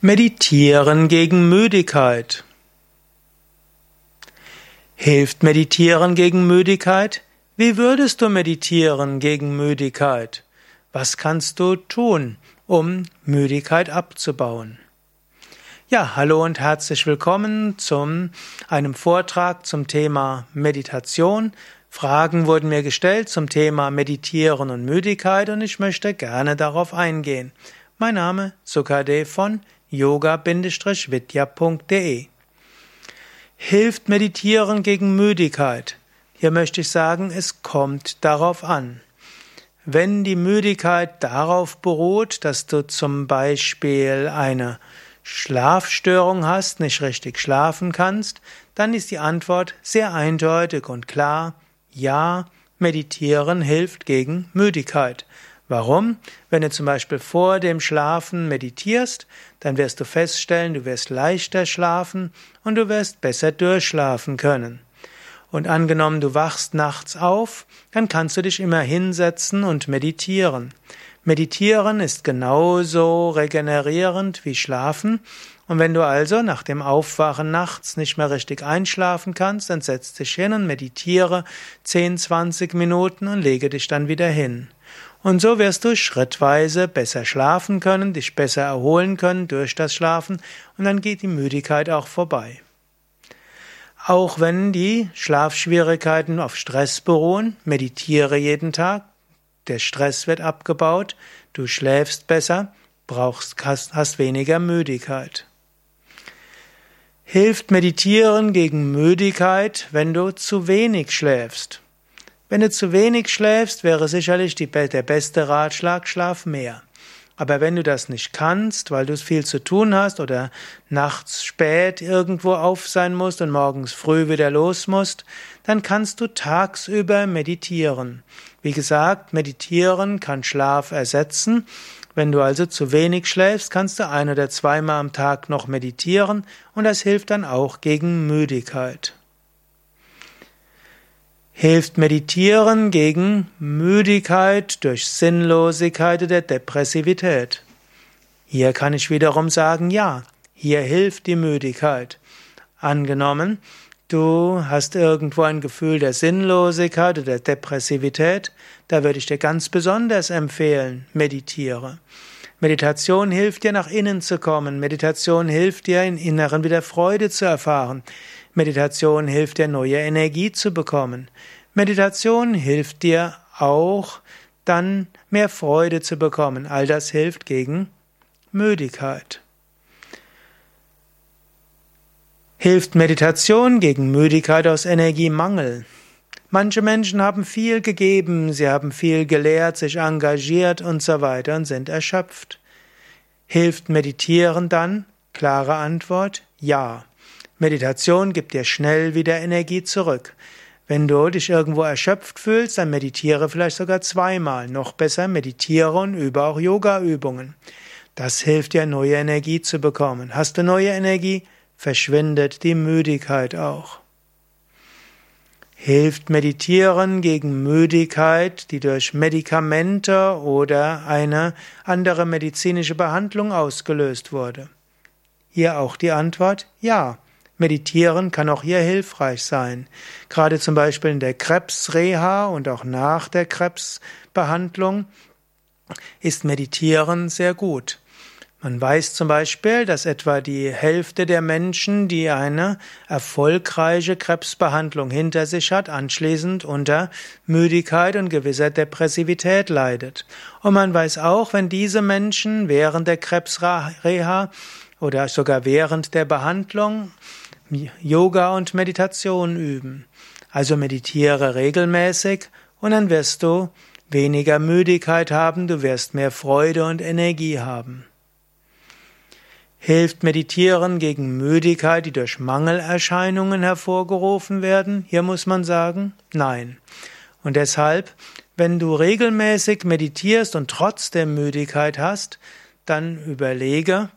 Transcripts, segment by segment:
Meditieren gegen Müdigkeit. Hilft Meditieren gegen Müdigkeit? Wie würdest du meditieren gegen Müdigkeit? Was kannst du tun, um Müdigkeit abzubauen? Ja, hallo und herzlich willkommen zum einem Vortrag zum Thema Meditation. Fragen wurden mir gestellt zum Thema Meditieren und Müdigkeit und ich möchte gerne darauf eingehen. Mein Name Sukade von yoga-vidya.de Hilft Meditieren gegen Müdigkeit? Hier möchte ich sagen, es kommt darauf an. Wenn die Müdigkeit darauf beruht, dass du zum Beispiel eine Schlafstörung hast, nicht richtig schlafen kannst, dann ist die Antwort sehr eindeutig und klar, ja, meditieren hilft gegen Müdigkeit. Warum? Wenn du zum Beispiel vor dem Schlafen meditierst, dann wirst du feststellen, du wirst leichter schlafen und du wirst besser durchschlafen können. Und angenommen, du wachst nachts auf, dann kannst du dich immer hinsetzen und meditieren. Meditieren ist genauso regenerierend wie Schlafen. Und wenn du also nach dem Aufwachen nachts nicht mehr richtig einschlafen kannst, dann setz dich hin und meditiere 10, 20 Minuten und lege dich dann wieder hin. Und so wirst du schrittweise besser schlafen können, dich besser erholen können durch das Schlafen und dann geht die Müdigkeit auch vorbei. Auch wenn die Schlafschwierigkeiten auf Stress beruhen, meditiere jeden Tag, der Stress wird abgebaut, du schläfst besser, brauchst, hast, hast weniger Müdigkeit. Hilft Meditieren gegen Müdigkeit, wenn du zu wenig schläfst? Wenn du zu wenig schläfst, wäre sicherlich die, der beste Ratschlag, schlaf mehr. Aber wenn du das nicht kannst, weil du viel zu tun hast oder nachts spät irgendwo auf sein musst und morgens früh wieder los musst, dann kannst du tagsüber meditieren. Wie gesagt, meditieren kann Schlaf ersetzen. Wenn du also zu wenig schläfst, kannst du ein oder zweimal am Tag noch meditieren und das hilft dann auch gegen Müdigkeit. Hilft Meditieren gegen Müdigkeit durch Sinnlosigkeit oder Depressivität? Hier kann ich wiederum sagen, ja, hier hilft die Müdigkeit. Angenommen, du hast irgendwo ein Gefühl der Sinnlosigkeit oder Depressivität, da würde ich dir ganz besonders empfehlen, meditiere. Meditation hilft dir nach innen zu kommen. Meditation hilft dir in Inneren wieder Freude zu erfahren. Meditation hilft dir, neue Energie zu bekommen. Meditation hilft dir auch, dann mehr Freude zu bekommen. All das hilft gegen Müdigkeit. Hilft Meditation gegen Müdigkeit aus Energiemangel? Manche Menschen haben viel gegeben, sie haben viel gelehrt, sich engagiert und so weiter und sind erschöpft. Hilft Meditieren dann? Klare Antwort, ja. Meditation gibt dir schnell wieder Energie zurück. Wenn du dich irgendwo erschöpft fühlst, dann meditiere vielleicht sogar zweimal. Noch besser, meditiere und übe auch Yoga-Übungen. Das hilft dir, neue Energie zu bekommen. Hast du neue Energie, verschwindet die Müdigkeit auch. Hilft Meditieren gegen Müdigkeit, die durch Medikamente oder eine andere medizinische Behandlung ausgelöst wurde? Hier auch die Antwort ja. Meditieren kann auch hier hilfreich sein. Gerade zum Beispiel in der Krebsreha und auch nach der Krebsbehandlung ist Meditieren sehr gut. Man weiß zum Beispiel, dass etwa die Hälfte der Menschen, die eine erfolgreiche Krebsbehandlung hinter sich hat, anschließend unter Müdigkeit und gewisser Depressivität leidet. Und man weiß auch, wenn diese Menschen während der Krebsreha oder sogar während der Behandlung Yoga und Meditation üben. Also meditiere regelmäßig und dann wirst du weniger Müdigkeit haben, du wirst mehr Freude und Energie haben. Hilft Meditieren gegen Müdigkeit, die durch Mangelerscheinungen hervorgerufen werden? Hier muss man sagen, nein. Und deshalb, wenn du regelmäßig meditierst und trotzdem Müdigkeit hast, dann überlege,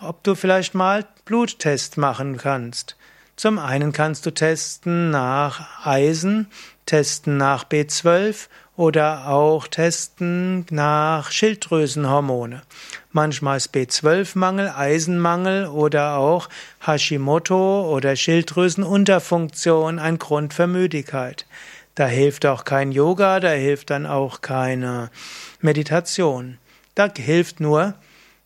ob du vielleicht mal Bluttest machen kannst. Zum einen kannst du testen nach Eisen, testen nach B12 oder auch testen nach Schilddrüsenhormone. Manchmal ist B12-Mangel, Eisenmangel oder auch Hashimoto oder Schilddrüsenunterfunktion ein Grund für Müdigkeit. Da hilft auch kein Yoga, da hilft dann auch keine Meditation. Da hilft nur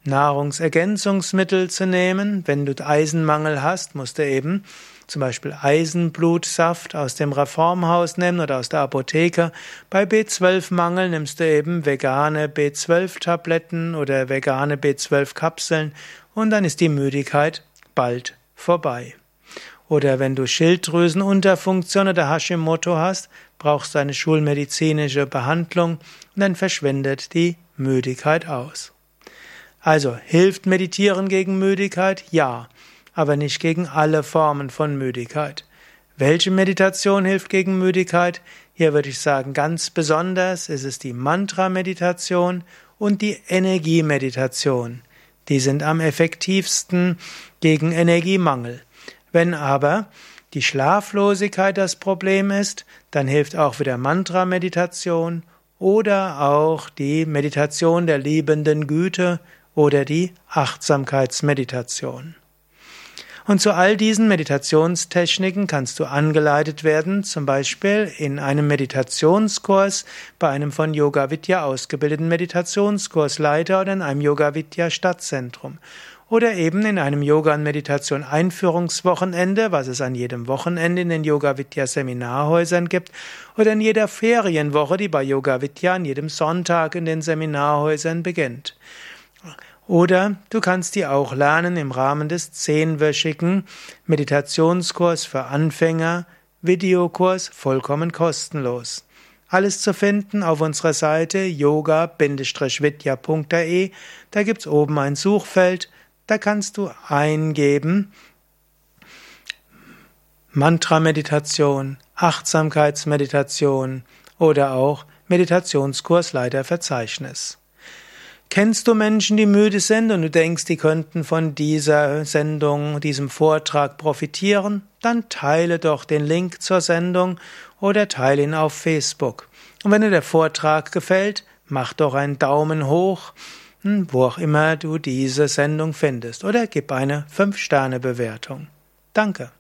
Nahrungsergänzungsmittel zu nehmen. Wenn du Eisenmangel hast, musst du eben zum Beispiel Eisenblutsaft aus dem Reformhaus nehmen oder aus der Apotheke. Bei B12-Mangel nimmst du eben vegane B12-Tabletten oder vegane B12-Kapseln und dann ist die Müdigkeit bald vorbei. Oder wenn du Schilddrüsenunterfunktion oder Hashimoto hast, brauchst du eine schulmedizinische Behandlung und dann verschwindet die Müdigkeit aus. Also, hilft Meditieren gegen Müdigkeit? Ja aber nicht gegen alle Formen von Müdigkeit. Welche Meditation hilft gegen Müdigkeit? Hier würde ich sagen, ganz besonders ist es die Mantra-Meditation und die Energiemeditation. Die sind am effektivsten gegen Energiemangel. Wenn aber die Schlaflosigkeit das Problem ist, dann hilft auch wieder Mantra-Meditation oder auch die Meditation der liebenden Güte oder die Achtsamkeitsmeditation. Und zu all diesen Meditationstechniken kannst du angeleitet werden, zum Beispiel in einem Meditationskurs bei einem von Yoga Vidya ausgebildeten Meditationskursleiter oder in einem Yoga Vidya Stadtzentrum. Oder eben in einem Yoga und Meditation Einführungswochenende, was es an jedem Wochenende in den Yoga Vidya Seminarhäusern gibt, oder in jeder Ferienwoche, die bei Yoga Vidya an jedem Sonntag in den Seminarhäusern beginnt. Oder du kannst die auch lernen im Rahmen des zehnwöchigen Meditationskurs für Anfänger, Videokurs vollkommen kostenlos. Alles zu finden auf unserer Seite yoga-vidya.de. Da gibt's oben ein Suchfeld. Da kannst du eingeben Mantra-Meditation, Achtsamkeitsmeditation oder auch Meditationskursleiterverzeichnis. Kennst du Menschen, die müde sind und du denkst, die könnten von dieser Sendung, diesem Vortrag profitieren? Dann teile doch den Link zur Sendung oder teile ihn auf Facebook. Und wenn dir der Vortrag gefällt, mach doch einen Daumen hoch, hm, wo auch immer du diese Sendung findest, oder gib eine 5-Sterne-Bewertung. Danke.